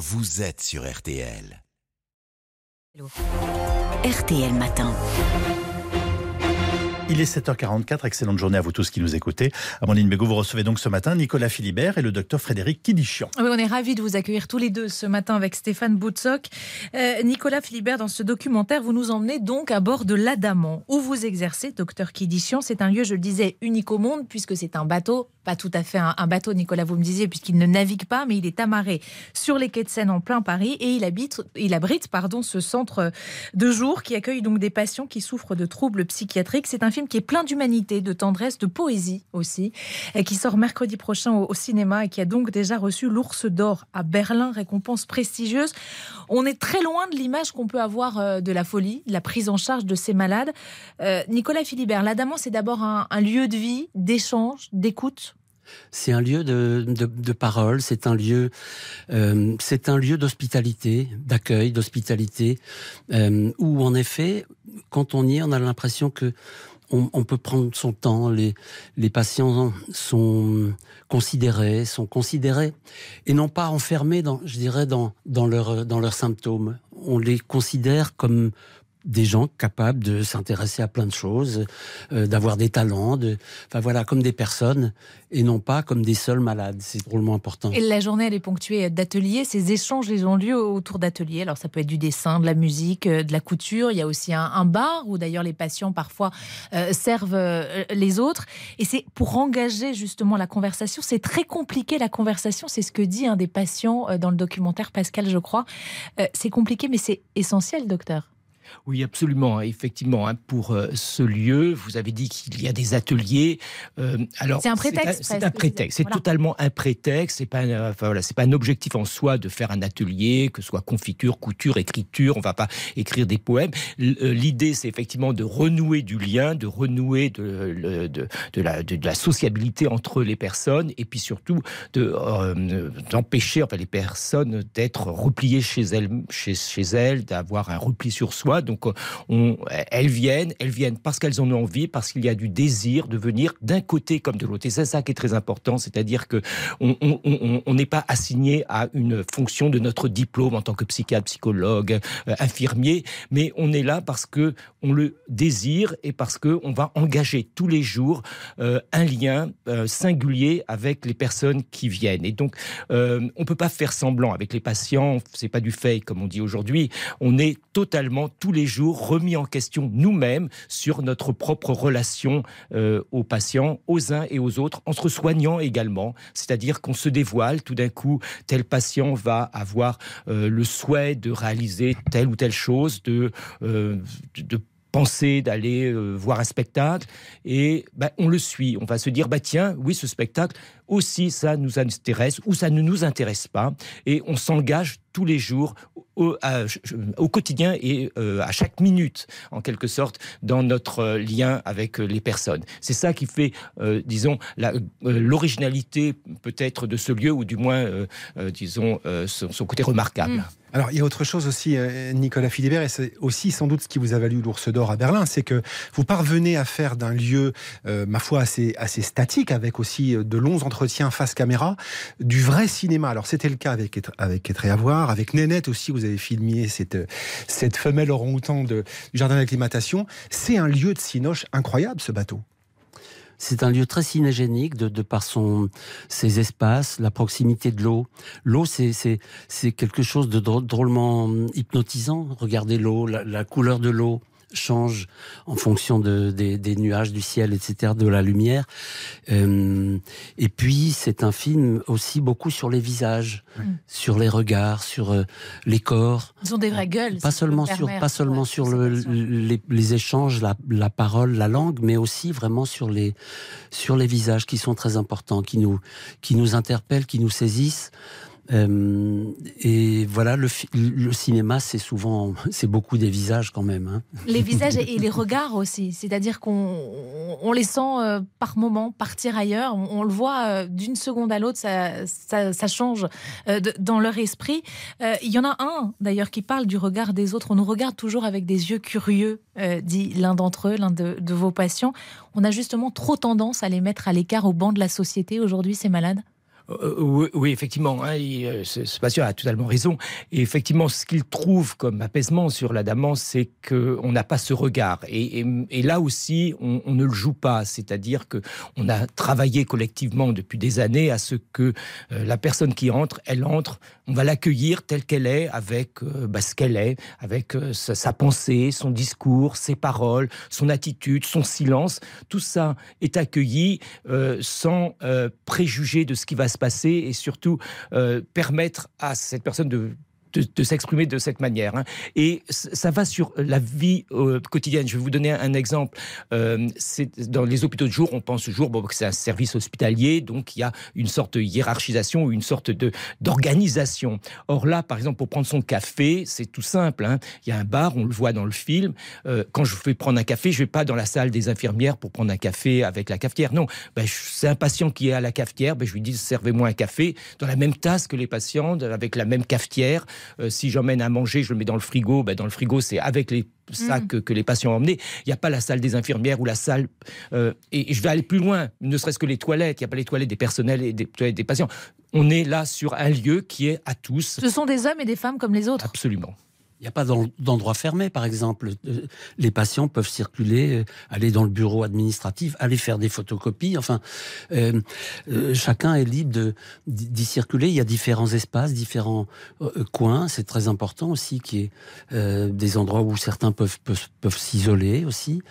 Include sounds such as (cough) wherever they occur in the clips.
vous êtes sur RTL. RTL Matin. Il est 7h44, excellente journée à vous tous qui nous écoutez. Amandine Bégaud, vous recevez donc ce matin Nicolas Philibert et le docteur Frédéric Kidichian. Oui, on est ravis de vous accueillir tous les deux ce matin avec Stéphane Boutsock. Euh, Nicolas Philibert, dans ce documentaire, vous nous emmenez donc à bord de l'Adamant, où vous exercez, docteur Kidichian. C'est un lieu, je le disais, unique au monde, puisque c'est un bateau, tout à fait un, bateau, Nicolas, vous me disiez, puisqu'il ne navigue pas, mais il est amarré sur les quais de Seine en plein Paris et il, abrite pardon, ce centre de jour qui accueille donc des patients qui souffrent de troubles psychiatriques. C'est un film qui est plein d'humanité, de tendresse, de poésie aussi, et qui sort mercredi prochain au, cinéma et qui a donc déjà reçu l'Ours d'Or à Berlin, récompense prestigieuse. On est très loin de l'image qu'on peut avoir euh, de la folie, de la prise en charge de ces malades. Euh, Nicolas Philibert, l'Adamant, c'est d'abord un lieu de vie, d'échange, d'écoute c'est un lieu de, de, parole, c'est un lieu, euh, c'est un lieu d'hospitalité, d'accueil, d'hospitalité, euh, où en effet, quand on y est, on a l'impression que on, peut prendre son temps. Les, les patients sont considérés, sont considérés et non pas enfermés dans, je dirais, dans, dans dans leurs symptômes. On les considère comme des gens capables de s'intéresser à plein de choses, euh, d'avoir des talents, de, enfin voilà, comme des personnes et non pas comme des seuls malades. C'est drôlement important. Et la journée, elle est ponctuée d'ateliers. Ces échanges, ils ont lieu autour d'ateliers. Alors ça peut être du dessin, de la musique, euh, de la couture. Il y a aussi un, bar où d'ailleurs les patients parfois euh, servent les autres. Et c'est pour engager justement la conversation. C'est très compliqué la conversation. C'est ce que dit un des patients dans le documentaire Pascal, je crois. C'est compliqué, mais c'est essentiel, docteur. Oui, absolument. Effectivement, hein, pour euh, ce lieu, vous avez dit qu'il y a des ateliers. Euh, alors, c'est un prétexte. C'est un, prétexte. C'est voilà. totalement un prétexte. C'est pas, un, enfin, voilà, c'est pas un objectif en soi de faire un atelier, que ce soit confiture, couture, écriture. On va pas écrire des poèmes. Euh, l'idée, c'est effectivement de renouer du lien, de renouer de, de, de, la, de, la, sociabilité entre les personnes, et puis surtout de euh, d'empêcher enfin, les personnes d'être repliées chez elles, chez, chez elles, d'avoir un repli sur soi donc, on, elles viennent, elles viennent parce qu'elles en ont envie, parce qu'il y a du désir de venir d'un côté comme de l'autre. Et c'est ça qui est très important, c'est-à-dire que on n'est pas assigné à une fonction de notre diplôme en tant que psychiatre, psychologue, euh, infirmier, mais on est là parce que on le désire et parce que on va engager tous les jours euh, un lien euh, singulier avec les personnes qui viennent. Et donc, euh, on peut pas faire semblant avec les patients. C'est pas du fake comme on dit aujourd'hui. On est totalement tous les jours remis en question nous-mêmes sur notre propre relation euh, aux patients, aux uns et aux autres, en se soignant également. C'est-à-dire qu'on se dévoile tout d'un coup, tel patient va avoir euh, le souhait de réaliser telle ou telle chose, de, euh, de penser d'aller voir un spectacle et bah, on le suit. On va se dire bah tiens, oui, ce spectacle aussi ça nous intéresse ou ça ne nous intéresse pas et on s'engage tous les jours au, à, au quotidien et euh, à chaque minute en quelque sorte dans notre lien avec les personnes. C'est ça qui fait euh, disons l'originalité peut-être de ce lieu ou du moins euh, disons son, son, côté remarquable. Mmh. Alors, il y a autre chose aussi, euh, Nicolas Philibert, et c'est aussi sans doute ce qui vous a valu l'ours d'or à Berlin, c'est que vous parvenez à faire d'un lieu, euh, ma foi, assez, assez statique, avec aussi de longs entretiens face caméra, du vrai cinéma. Alors, c'était le cas avec, avec Etré Avec Nénette aussi, vous avez filmé cette, femelle orang-outan du jardin d'acclimatation. C'est un lieu de cinoche incroyable, ce bateau. C'est un lieu très cinégénique de, de par ses espaces, la proximité de l'eau. L'eau, c'est quelque chose de drôlement hypnotisant. Regardez l'eau, la couleur de l'eau change en fonction de, des, des, nuages, du ciel, etc., de la lumière. Euh, et puis, c'est un film aussi beaucoup sur les visages, mmh. sur les regards, sur euh, les corps. Ils ont des vraies gueules. Pas seulement sur, pas seulement ouais, sur le, les, les, échanges, la, la, parole, la langue, mais aussi vraiment sur les, sur les visages qui sont très importants, qui nous, qui nous interpellent, qui nous saisissent. Euh, et voilà, le, le cinéma, c'est souvent, (laughs) c'est beaucoup des visages quand même. Hein. Les (laughs) visages et les regards aussi. C'est-à-dire qu'on on les sent euh, par moment partir ailleurs. On, on le voit euh, d'une seconde à l'autre, ça, ça, ça, change de, dans leur esprit. Il y en a un d'ailleurs qui parle du regard des autres. On nous regarde toujours avec des yeux curieux, dit l'un d'entre eux, l'un de, de vos patients. On a justement trop tendance à les mettre à l'écart au banc de la société aujourd'hui, ces malades oui, oui, effectivement, hein, ce, patient a totalement raison. Et effectivement, ce qu'il trouve comme apaisement sur la damance, c'est qu'on n'a pas ce regard. Et, là aussi, on, ne le joue pas. C'est-à-dire que on a travaillé collectivement depuis des années à ce que la personne qui entre, elle entre, on va l'accueillir telle qu'elle est, avec bah, ce qu'elle est, avec sa, pensée, son discours, ses paroles, son attitude, son silence. Tout ça est accueilli euh, sans euh, préjuger de ce qui va se et surtout euh, permettre à cette personne de de, s'exprimer de cette manière. Hein. Et ça va sur la vie euh, quotidienne. Je vais vous donner un, exemple. Euh, dans les hôpitaux de jour, on pense toujours que c'est un service hospitalier, donc il y a une sorte de hiérarchisation ou une sorte d'organisation. Or là, par exemple, pour prendre son café, c'est tout simple. Hein. Il y a un bar, on le voit dans le film. Euh, quand je vais prendre un café, je vais pas dans la salle des infirmières pour prendre un café avec la cafetière. Non, ben, c'est un patient qui est à la cafetière, ben, je lui dis servez-moi un café dans la même tasse que les patients, avec la même cafetière. Euh, si j'emmène à manger, je le mets dans le frigo. Ben, dans le frigo, c'est avec les sacs mm. que, les patients ont emmenés. Il n'y a pas la salle des infirmières ou la salle. Euh, et, je vais aller plus loin, ne serait-ce que les toilettes. Il n'y a pas les toilettes des personnels et des toilettes des patients. On est là sur un lieu qui est à tous. Ce sont des hommes et des femmes comme les autres. Absolument. Il n'y a pas d'endroit fermé, par exemple. Euh, les patients peuvent circuler, euh, aller dans le bureau administratif, aller faire des photocopies. Enfin, euh, chacun est libre d'y circuler. Il y a différents espaces, différents coins. C'est très important aussi qu'il y ait des endroits où certains peuvent, peuvent, peuvent s'isoler aussi.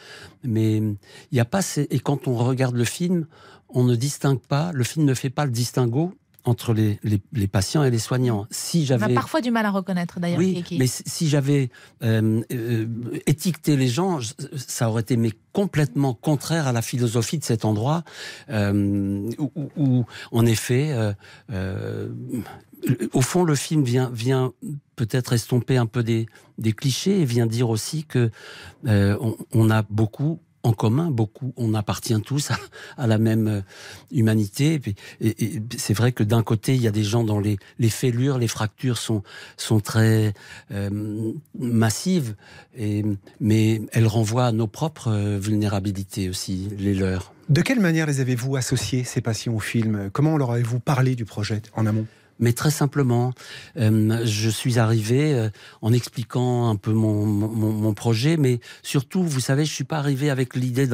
Mais il n'y a pas... Et quand on regarde le film, on ne distingue pas, le film ne fait pas le distinguo entre les, les, patients et les soignants. Si j'avais, on a parfois du mal à reconnaître d'ailleurs. Oui, mais si j'avais euh, euh, étiqueté les gens, ça aurait été mais complètement contraire à la philosophie de cet endroit euh, où, en effet, au fond, le film vient, vient peut-être estomper un peu des, des clichés et vient dire aussi que on a beaucoup en commun beaucoup. On appartient tous à, la même euh, humanité. Et, c'est vrai que d'un côté, il y a des gens dont les, fêlures, les fractures sont, sont très euh, massives, et, mais elles renvoient à nos propres euh, vulnérabilités aussi, les leurs. De quelle manière les avez-vous associés, ces patients, au film Comment leur avez-vous parlé du projet en amont? Mais très simplement, euh, je suis arrivé euh, en expliquant un peu mon, projet, mais surtout, vous savez, je suis pas arrivé avec l'idée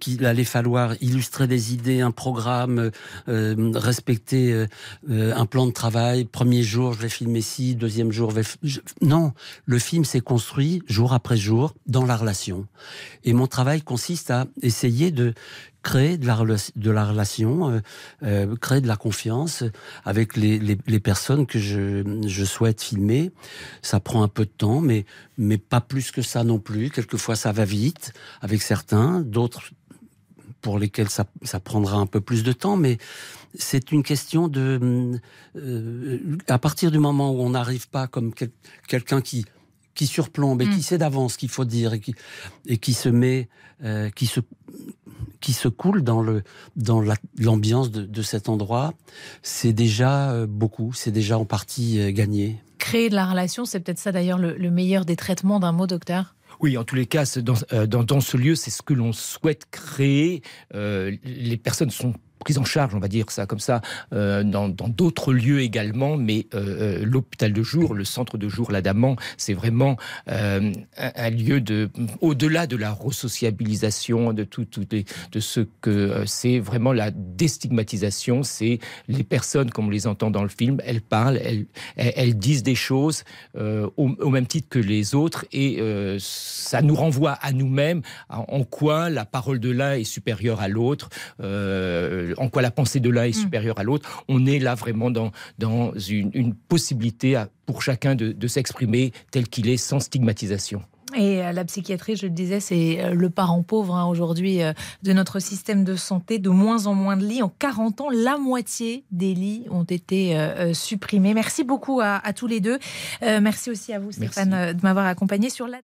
qu'il allait falloir illustrer des idées, un programme, euh, respecter un plan de travail. Premier jour, je vais filmer ci, deuxième jour, je vais... non, le film s'est construit jour après jour dans la relation. Et mon travail consiste à essayer de créer de la, de la relation, euh, euh, créer de la confiance avec les, les, personnes que je, je souhaite filmer. Ça prend un peu de temps, mais, mais pas plus que ça non plus. Quelquefois, ça va vite avec certains, d'autres pour lesquels ça, ça prendra un peu plus de temps, mais c'est une question de... Euh, à partir du moment où on n'arrive pas comme quelqu'un qui qui surplombe et qui mm. sait d'avance ce qu'il faut dire et qui, et qui se met, euh, qui se qui se coule dans le dans l'ambiance de, de, cet endroit, c'est déjà euh, beaucoup, c'est déjà en partie euh, gagné. Créer de la relation, c'est peut-être ça d'ailleurs le, le meilleur des traitements d'un mot, docteur? Oui, en tous les cas, dans, dans, dans ce lieu, c'est ce que l'on souhaite créer. Euh, les personnes sont prise en charge, on va dire ça comme ça, euh, dans d'autres lieux également, mais euh, euh, l'hôpital de jour, le centre de jour l'Adamant, c'est vraiment un, lieu de, au-delà de la resociabilisation, de tout, tout de, ce que c'est vraiment la déstigmatisation, c'est les personnes, comme on les entend dans le film, elles parlent, elles, elles, disent des choses au, même titre que les autres, et ça nous renvoie à nous-mêmes, en, quoi la parole de l'un est supérieure à l'autre en quoi la pensée de l'un est mm. supérieure à l'autre. On est là vraiment dans, dans une, possibilité pour chacun de, s'exprimer tel qu'il est sans stigmatisation. Et euh, la psychiatrie, je le disais, c'est euh, le parent pauvre hein, aujourd'hui euh, de notre système de santé. De moins en moins de lits. En 40 ans, la moitié des lits ont été supprimés. Merci beaucoup à, tous les deux. merci aussi à vous, Stéphane, de m'avoir accompagné sur la...